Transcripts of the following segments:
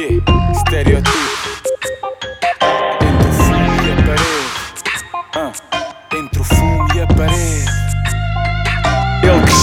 Yeah, estereotipo. Entre o fumo e a parede. Ah, entre o fumo e a parede.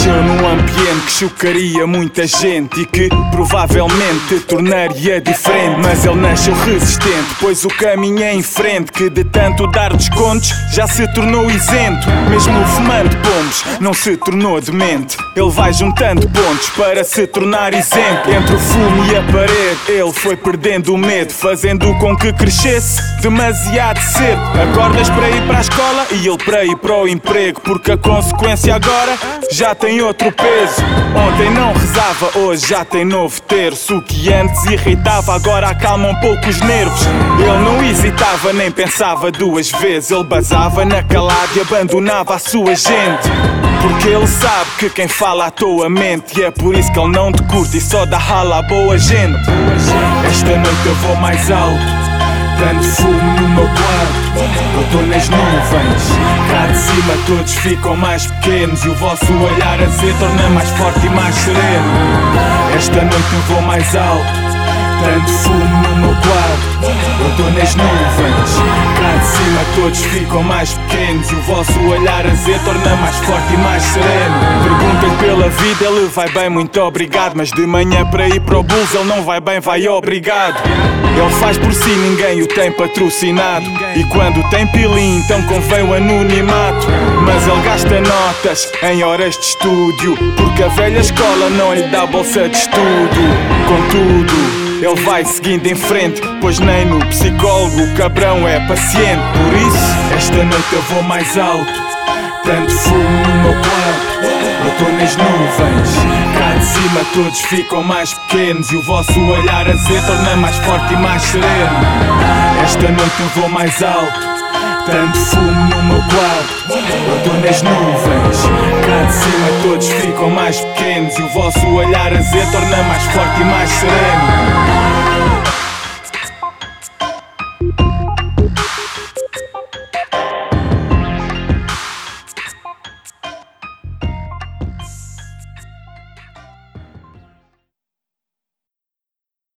Cresceu num ambiente que chocaria muita gente e que provavelmente te tornaria diferente. Mas ele nasceu resistente, pois o caminho é em frente. Que de tanto dar descontos já se tornou isento. Mesmo fumando pombos, não se tornou demente. Ele vai juntando pontos para se tornar exemplo. Entre o fumo e a parede, ele foi perdendo o medo, fazendo com que crescesse demasiado cedo. Acordas para ir para a escola e ele para ir para o emprego, porque a consequência agora já tem outro peso. Ontem não rezava, hoje já tem novo terço. O que antes irritava, agora acalma um pouco os nervos. Ele não hesitava nem pensava duas vezes. Ele basava na calada e abandonava a sua gente. Porque ele sabe que quem fala à toa mente. E é por isso que ele não te curte e só dá rala à boa gente. Esta noite eu vou mais alto. Tanto fumo no meu quarto, eu tô nas nuvens. Cá de cima todos ficam mais pequenos e o vosso olhar a Z torna mais forte e mais sereno. Esta noite eu vou mais alto. Tanto fumo no meu quarto, eu tô nas nuvens. Cá de cima todos ficam mais pequenos e o vosso olhar a Z torna mais forte e mais sereno. Perguntem pela vida, ele vai bem, muito obrigado. Mas de manhã para ir para o Bulls, ele não vai bem, vai obrigado. Ele faz por si, ninguém o tem patrocinado. E quando tem pilim, então convém o anonimato. Mas ele gasta notas em horas de estúdio, porque a velha escola não lhe dá bolsa de estudo. Contudo. Ele vai seguindo em frente, pois nem no psicólogo o cabrão é paciente. Por isso, esta noite eu vou mais alto. Tanto fumo no meu quarto, eu tô nas nuvens. Cá de cima todos ficam mais pequenos e o vosso olhar a Z torna mais forte e mais sereno. Esta noite eu vou mais alto. Tanto fumo no meu quarto, eu tô nas nuvens. Cá de cima todos ficam mais pequenos e o vosso olhar a Z torna mais forte e mais sereno.